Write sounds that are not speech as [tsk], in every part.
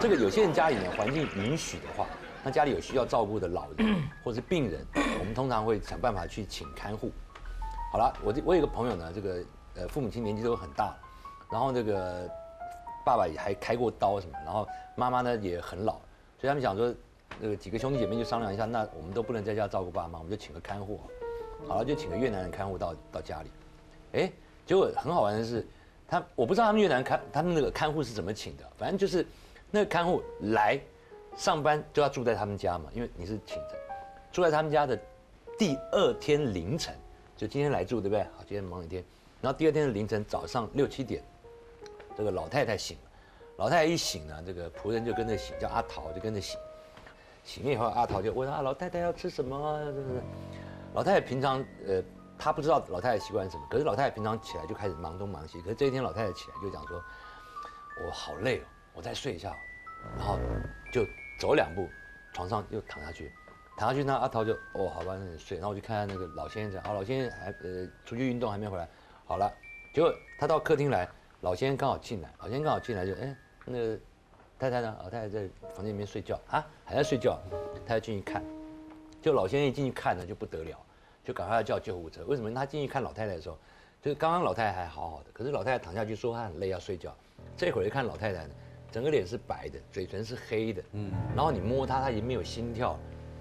这个有些人家里呢环境允许的话，那家里有需要照顾的老人或是病人，我们通常会想办法去请看护。好了，我这我有一个朋友呢，这个呃父母亲年纪都很大，然后这个爸爸也还开过刀什么，然后妈妈呢也很老，所以他们想说，那个几个兄弟姐妹就商量一下，那我们都不能在家照顾爸妈，我们就请个看护好，好了就请个越南人看护到到家里，哎，结果很好玩的是，他我不知道他们越南看他们那个看护是怎么请的，反正就是那个看护来上班就要住在他们家嘛，因为你是请的，住在他们家的第二天凌晨。就今天来住对不对？好，今天忙一天，然后第二天的凌晨早上六七点，这个老太太醒了，老太太一醒呢，这个仆人就跟着醒，叫阿桃就跟着醒，醒了以后阿桃就问啊，老太太要吃什么？老太太平常呃，她不知道老太太习惯什么，可是老太太平常起来就开始忙东忙西，可是这一天老太太起来就讲说，我好累哦，我再睡一下，然后就走两步，床上又躺下去。躺下去，那阿桃就哦，好吧，那你睡。然后我就看看那个老先生，啊，老先生还呃出去运动还没回来。好了，结果他到客厅来，老先生刚好进来，老先生刚好进来就哎，那个太太呢？老太太在房间里面睡觉啊，还在睡觉。太太进去看，就老先生一进去看呢就不得了，就赶快要叫救护车。为什么？他进去看老太太的时候，就是刚刚老太太还好好的，可是老太太躺下去说她很累要睡觉。这会儿一看老太太呢，整个脸是白的，嘴唇是黑的，嗯，然后你摸他，他已经没有心跳。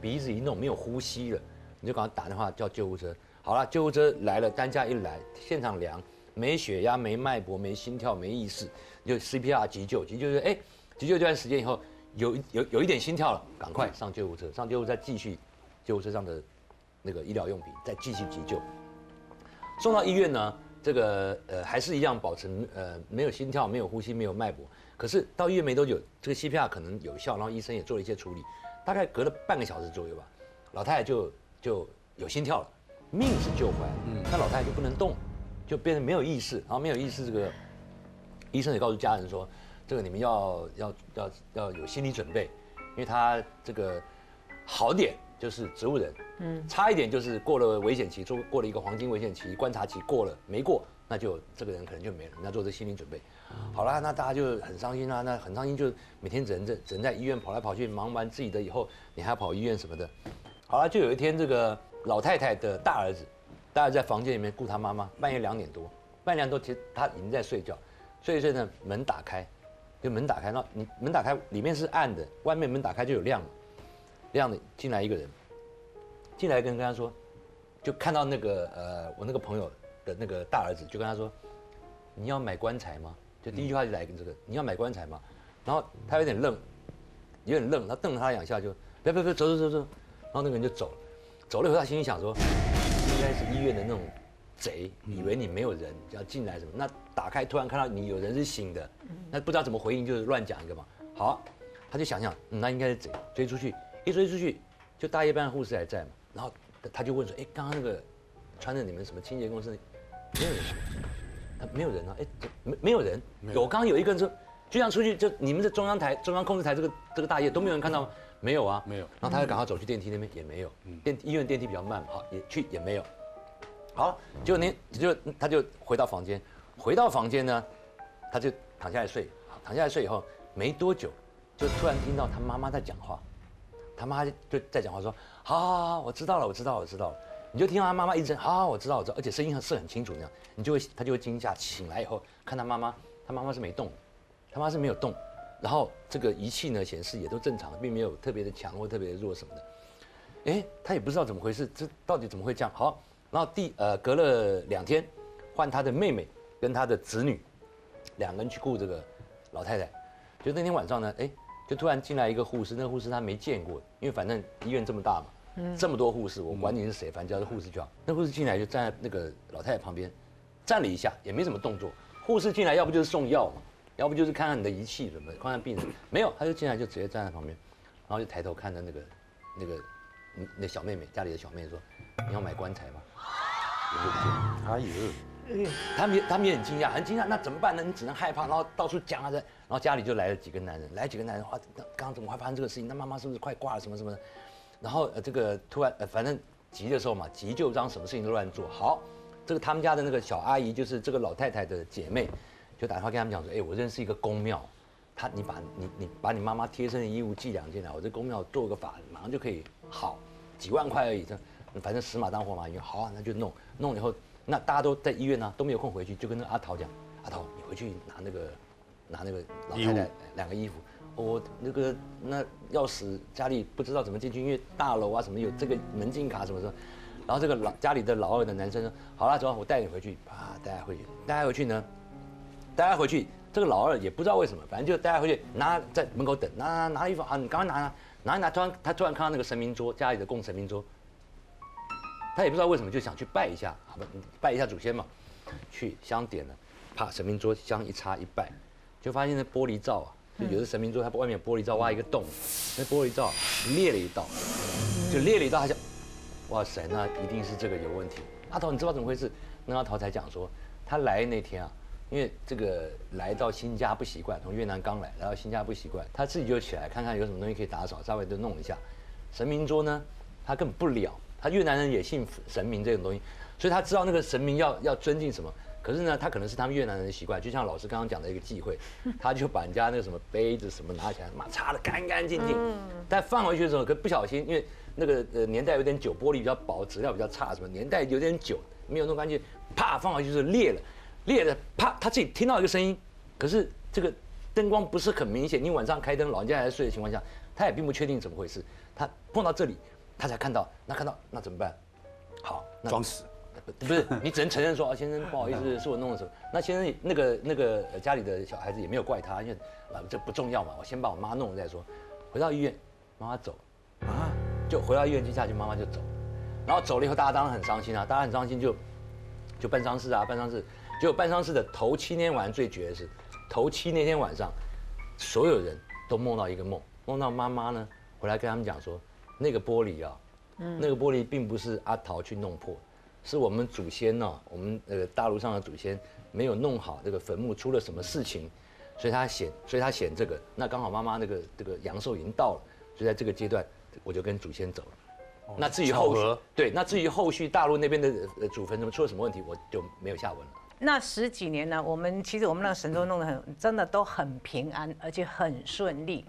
鼻子一弄没有呼吸了，你就赶快打电话叫救护车。好了，救护车来了，担架一来，现场量没血压、没脉搏、没心跳、没意识，就 CPR 急救。急救是哎，急救这段时间以后有有有一点心跳了，赶快上救护车，上救护车再继续救护车上的那个医疗用品再继续急救。送到医院呢，这个呃还是一样保持呃没有心跳、没有呼吸、没有脉搏。可是到医院没多久，这个 CPR 可能有效，然后医生也做了一些处理。大概隔了半个小时左右吧，老太太就就有心跳了，命是救回来了，嗯，但老太太就不能动，就变成没有意识，然后没有意识，这个医生也告诉家人说，这个你们要要要要有心理准备，因为他这个好点就是植物人，嗯，差一点就是过了危险期，做过了一个黄金危险期，观察期过了没过，那就这个人可能就没了，你要做这心理准备。好啦，那大家就很伤心啦。那很伤心，就每天只能在只能在医院跑来跑去，忙完自己的以后，你还要跑医院什么的。好了，就有一天，这个老太太的大儿子，大家在房间里面顾他妈妈，半夜两点多，半夜两点多，其实他已经在睡觉，睡一睡呢，门打开，就门打开，那你门打开，里面是暗的，外面门打开就有亮，这样的进来一个人，进来跟跟他说，就看到那个呃，我那个朋友的那个大儿子，就跟他说，你要买棺材吗？就第一句话就来跟这个，你要买棺材吗？然后他有点愣，有点愣，他瞪了他两下就，别别别，走走走走，然后那个人就走了，走了以后他心里想说，应该是医院的那种贼，以为你没有人要进来什么，那打开突然看到你有人是醒的，那不知道怎么回应，就是乱讲一个嘛。好，他就想想，那应该是贼，追出去，一追出去就大夜班护士还在嘛，然后他就问说，哎，刚刚那个穿着你们什么清洁公司，没有人。他没有人啊，哎，没没有人，有刚刚有一个人说，就像出去就你们的中央台、中央控制台这个这个大夜都没有人看到吗？没有啊，没有。然后他就赶快走去电梯那边，也没有。电医院电梯比较慢，好也去也没有。好，结果那就他就回到房间，回到房间呢，他就躺下来睡，躺下来睡以后没多久，就突然听到他妈妈在讲话，他妈就在讲话说，好好好，我知道了，我知道，我知道了。你就听到他妈妈一直好，我知道，我知道，而且声音是很清楚那样，你就会他就会惊吓，醒来以后看他妈妈，他妈妈是没动，他妈是没有动，然后这个仪器呢显示也都正常，并没有特别的强或特别的弱什么的，哎，他也不知道怎么回事，这到底怎么会这样？好，然后第呃隔了两天，换他的妹妹跟他的子女，两个人去顾这个老太太，就那天晚上呢，哎，就突然进来一个护士，那个护士他没见过，因为反正医院这么大嘛。这么多护士，我管你是谁，反正只要是护士就好。那护士进来就站在那个老太太旁边，站了一下，也没什么动作。护士进来要不就是送药嘛，要不就是看看你的仪器什么，看看病人。没有，他就进来就直接站在旁边，然后就抬头看着那个那个那小妹妹家里的小妹妹说：“你要买棺材吗？”哎呦，他们也他们也很惊讶，很惊讶。那怎么办呢？你只能害怕，然后到处讲啊这。然后家里就来了几个男人，来几个男人，哇，刚刚怎么会发生这个事情？那妈妈是不是快挂了？什么什么的？然后呃，这个突然呃，反正急的时候嘛，急就让什么事情都乱做。好，这个他们家的那个小阿姨，就是这个老太太的姐妹，就打电话跟他们讲说，哎，我认识一个公庙，他你把你你把你妈妈贴身的衣物寄两件来，我这公庙做个法，马上就可以好，几万块而已，这反正死马当活马医，好啊，那就弄弄以后，那大家都在医院呢，都没有空回去，就跟那阿桃讲，阿桃你回去拿那个拿那个老太太两个衣服。我那个那钥匙家里不知道怎么进去，因为大楼啊什么有这个门禁卡什么什么，然后这个老家里的老二的男生说好了走，我带你回去，啊带他回去，带他回去。呢，带他回去，这个老二也不知道为什么，反正就带他回去，拿在门口等，拿拿拿衣服啊，你赶快拿拿拿一拿，突然他突然看到那个神明桌，家里的供神明桌，他也不知道为什么就想去拜一下，好吧，拜一下祖先嘛，去香点了，啪神明桌香一插一拜，就发现那玻璃罩啊。就有的神明桌，它外面玻璃罩挖一个洞，那玻璃罩裂了一道，就裂了一道，他想，哇塞，那一定是这个有问题。阿桃，你知道怎么回事？那阿桃才讲说，他来那天啊，因为这个来到新家不习惯，从越南刚来，来到新家不习惯，他自己就起来看看有什么东西可以打扫，稍微都弄一下。神明桌呢，他根本不了，他越南人也信神明这种东西，所以他知道那个神明要要尊敬什么。可是呢，他可能是他们越南人的习惯，就像老师刚刚讲的一个忌讳，他就把人家那个什么杯子什么拿起来，嘛擦的干干净净。但放回去的时候，可不小心，因为那个呃年代有点久，玻璃比较薄，质量比较差，什么年代有点久，没有弄干净，啪放回去就是裂了，裂了，啪他自己听到一个声音，可是这个灯光不是很明显，你晚上开灯，老人家还在睡的情况下，他也并不确定怎么回事，他碰到这里，他才看到，那看到那怎么办？好，那装死。不是，你只能承认说啊，先生不好意思，是我弄的什么？那先生那个那个家里的小孩子也没有怪他，因为啊这不重要嘛，我先把我妈弄了再说。回到医院，妈妈走，啊，就回到医院去下去，妈妈就走，然后走了以后，大家当然很伤心啊，大家很伤心就就办丧事啊，办丧事。结果办丧事的头七天晚上最绝的是，头七那天晚上，所有人都梦到一个梦，梦到妈妈呢回来跟他们讲说，那个玻璃啊，嗯，那个玻璃并不是阿桃去弄破。是我们祖先呢，我们呃大陆上的祖先没有弄好这个坟墓，出了什么事情，所以他显，所以他显这个。那刚好妈妈那个这个阳寿已经到了，所以在这个阶段，我就跟祖先走了。那至于后续，对，那至于后续大陆那边的呃祖坟怎么出了什么问题，我就没有下文了。那十几年呢，我们其实我们那个神州弄得很，真的都很平安，而且很顺利。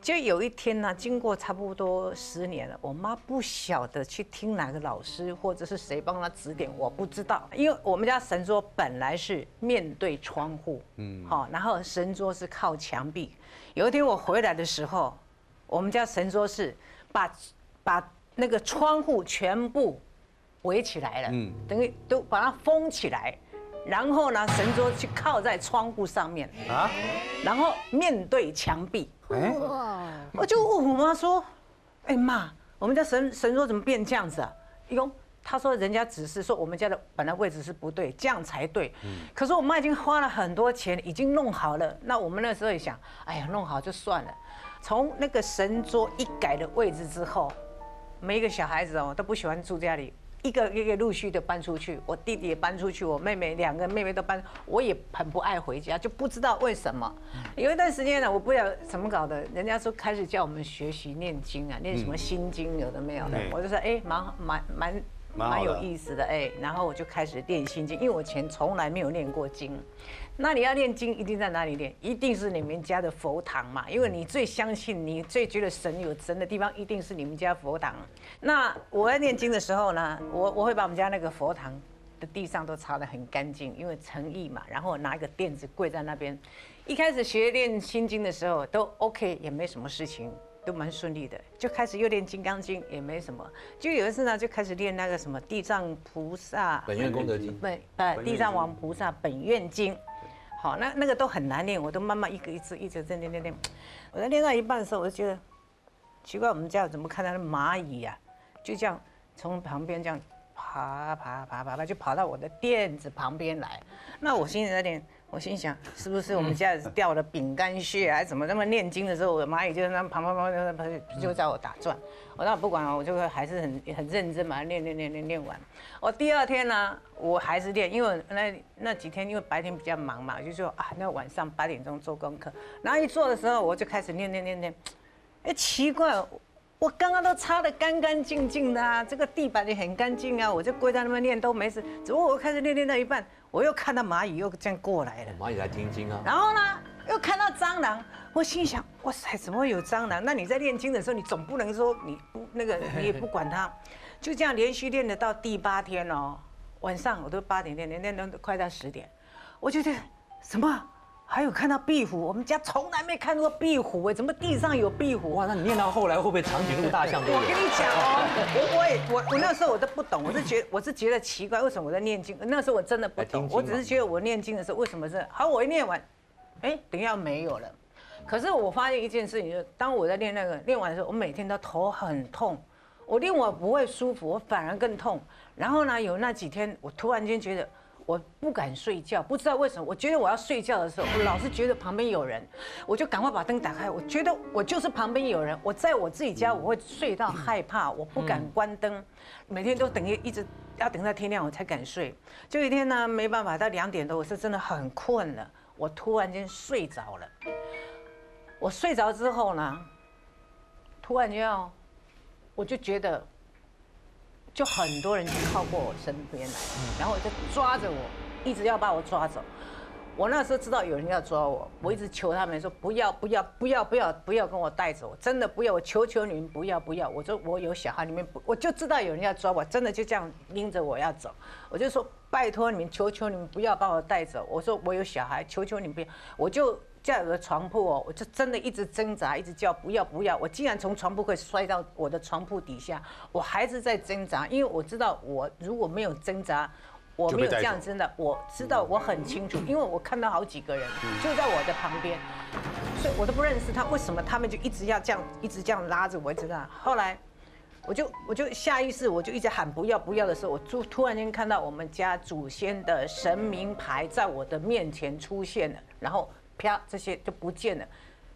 就有一天呢，经过差不多十年了，我妈不晓得去听哪个老师或者是谁帮她指点，我不知道，因为我们家神桌本来是面对窗户，嗯，好，然后神桌是靠墙壁。有一天我回来的时候，我们家神桌是把把那个窗户全部围起来了，嗯，等于都把它封起来。然后呢，神桌去靠在窗户上面啊，然后面对墙壁。哎，我就问我妈说：“哎妈，我们家神神桌怎么变这样子啊？”哟，她说人家只是说我们家的本来位置是不对，这样才对。嗯。可是我妈已经花了很多钱，已经弄好了。那我们那时候也想，哎呀，弄好就算了。从那个神桌一改的位置之后，每一个小孩子哦都不喜欢住家里。一个一个陆续的搬出去，我弟弟也搬出去，我妹妹两个妹妹都搬，我也很不爱回家，就不知道为什么。有一段时间呢，我不知道怎么搞的，人家说开始叫我们学习念经啊，念什么心经，有的没有的，我就说哎，蛮蛮蛮蛮有意思的哎，然后我就开始念心经，因为我以前从来没有念过经。那你要念经，一定在哪里念？一定是你们家的佛堂嘛，因为你最相信、你最觉得神有神的地方，一定是你们家佛堂。那我在念经的时候呢，我我会把我们家那个佛堂的地上都擦得很干净，因为诚意嘛。然后我拿一个垫子跪在那边。一开始学练心经的时候都 OK，也没什么事情，都蛮顺利的。就开始又练金刚经，也没什么。就有一次呢，就开始练那个什么地藏菩萨本愿功德经，本呃地藏王菩萨本愿经。好，那那个都很难练，我都慢慢一个一字一直在练练练。我在练到一半的时候，我就觉得奇怪，我们家怎么看到那蚂蚁呀？就这样从旁边这样爬爬爬爬爬，就跑到我的垫子旁边来。那我心里在练。我心想，是不是我们家掉了饼干屑还是怎么？那么念经的时候，我的蚂蚁就在那跑跑跑跑跑，就在我打转。我那不管了，我就还是很很认真把它练练练练练完。我第二天呢，我还是练，因为那那几天因为白天比较忙嘛，我就说啊，那晚上八点钟做功课。然后一做的时候，我就开始念念念念。哎，奇怪，我刚刚都擦得干干净净的啊，这个地板也很干净啊，我就跪在那边练都没事。只不过我开始练练到一半。我又看到蚂蚁又这样过来了，蚂蚁来听经啊。然后呢，又看到蟑螂，我心想，哇塞，怎么会有蟑螂？那你在练经的时候，你总不能说你不那个，你也不管它，[laughs] 就这样连续练的到第八天哦，晚上我都八点练，练练都快到十点，我觉得什么？还有看到壁虎，我们家从来没看过壁虎哎，怎么地上有壁虎？哇，那你念到后来会不会长颈鹿、大象都有？我跟你讲哦，我我也我我那时候我都不懂，我是觉我是觉得奇怪，为什么我在念经？那时候我真的不懂，我只是觉得我念经的时候为什么是好？我一念完，哎，等一下没有了。可是我发现一件事情，就是当我在练那个练完的时候，我每天都头很痛，我练我不会舒服，我反而更痛。然后呢，有那几天我突然间觉得。我不敢睡觉，不知道为什么。我觉得我要睡觉的时候，我老是觉得旁边有人，我就赶快把灯打开。我觉得我就是旁边有人。我在我自己家，我会睡到害怕，我不敢关灯，每天都等于一直要等到天亮我才敢睡。就一天呢，没办法，到两点多，我是真的很困了，我突然间睡着了。我睡着之后呢，突然间哦，我就觉得。就很多人就靠过我身边来，然后就抓着我，一直要把我抓走。我那时候知道有人要抓我，我一直求他们说不要不要不要不要不要跟我带走，真的不要，我求求你们不要不要。我说我有小孩，你们不，我就知道有人要抓我，真的就这样拎着我要走。我就说拜托你们，求求你们不要把我带走。我说我有小孩，求求你们不要，我就。在我的床铺哦，我就真的一直挣扎，一直叫不要不要。我竟然从床铺会摔到我的床铺底下，我还是在挣扎，因为我知道我如果没有挣扎，我没有这样真的，我知道我很清楚，因为我看到好几个人就在我的旁边，所以我都不认识他，为什么他们就一直要这样，一直这样拉着我，知道？后来我就我就下意识我就一直喊不要不要的时候，我突突然间看到我们家祖先的神明牌在我的面前出现了，然后。啪，这些就不见了。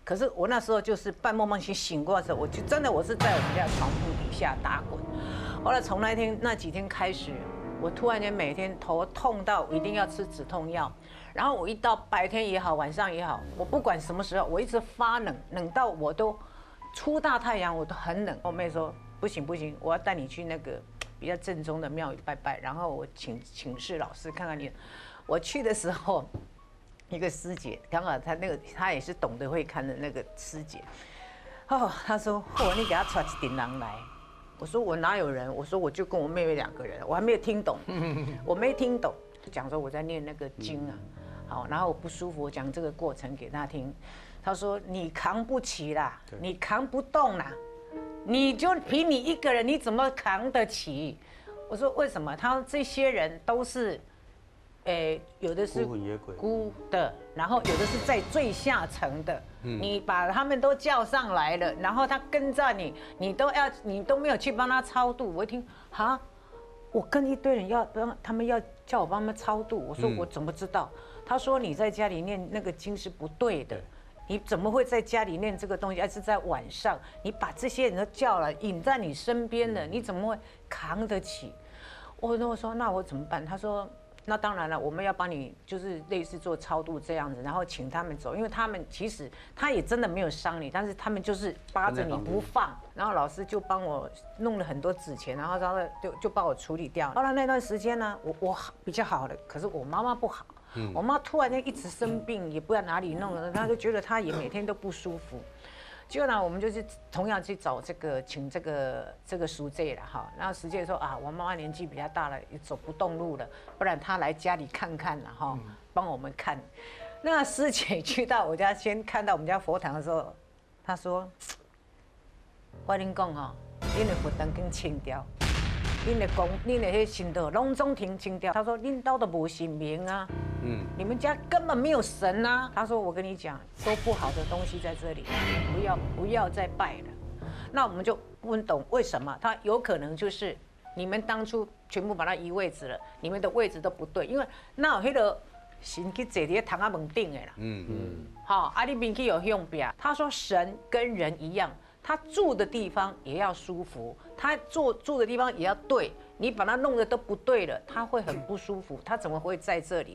可是我那时候就是半梦半醒醒过来的时候，我就真的我是在我们家床铺底下打滚。后来从那天那几天开始，我突然间每天头痛到一定要吃止痛药。然后我一到白天也好，晚上也好，我不管什么时候，我一直发冷，冷到我都出大太阳我都很冷。我妹说不行不行，我要带你去那个比较正宗的庙宇拜拜。然后我请请示老师看看你。我去的时候。一个师姐，刚好她那个她也是懂得会看的那个师姐，哦，她说：“嚯，你给她抓一顶狼来。”我说：“我哪有人？”我说：“我就跟我妹妹两个人。”我还没有听懂，[laughs] 我没听懂，讲说我在念那个经啊，好，然后我不舒服，我讲这个过程给她听。他说：“你扛不起啦，你扛不动啦，你就凭你一个人，你怎么扛得起？”我说：“为什么？”他说：“这些人都是。”诶，有的是孤的，然后有的是在最下层的。你把他们都叫上来了，然后他跟着你，你都要，你都没有去帮他超度。我一听，哈，我跟一堆人要帮他们要叫我帮他们超度。我说我怎么知道？他说你在家里念那个经是不对的，你怎么会在家里念这个东西？而是在晚上，你把这些人都叫了，引在你身边的，你怎么会扛得起？我那我说那我怎么办？他说。那当然了，我们要帮你，就是类似做超度这样子，然后请他们走，因为他们其实他也真的没有伤你，但是他们就是扒着你不放。然后老师就帮我弄了很多纸钱，然后然后就就帮我处理掉。后来那段时间呢，我我比较好了，可是我妈妈不好，我妈突然间一直生病，也不知道哪里弄的，她就觉得她也每天都不舒服。结果呢，我们就是同样去找这个，请这个这个书记了哈。然后书记说啊，我妈妈年纪比较大了，也走不动路了，不然她来家里看看了哈，帮我们看。那师姐去到我家，先看到我们家佛堂的时候，她说：“ [tsk] 我跟你讲哈，你的佛堂更清掉。”恁的公，恁的迄神道拢总停清掉。他说恁道都无神明啊，嗯，你们家根本没有神啊。他说我跟你讲，都不好的东西在这里，不要不要再拜了。那我们就不懂为什么，他有可能就是你们当初全部把它移位置了，你们的位置都不对，因为那有迄个神去坐在堂啊门顶的啦，嗯嗯，好，阿里面去有用边。他说神跟人一样。他住的地方也要舒服，他住住的地方也要对。你把他弄得都不对了，他会很不舒服。他怎么会在这里？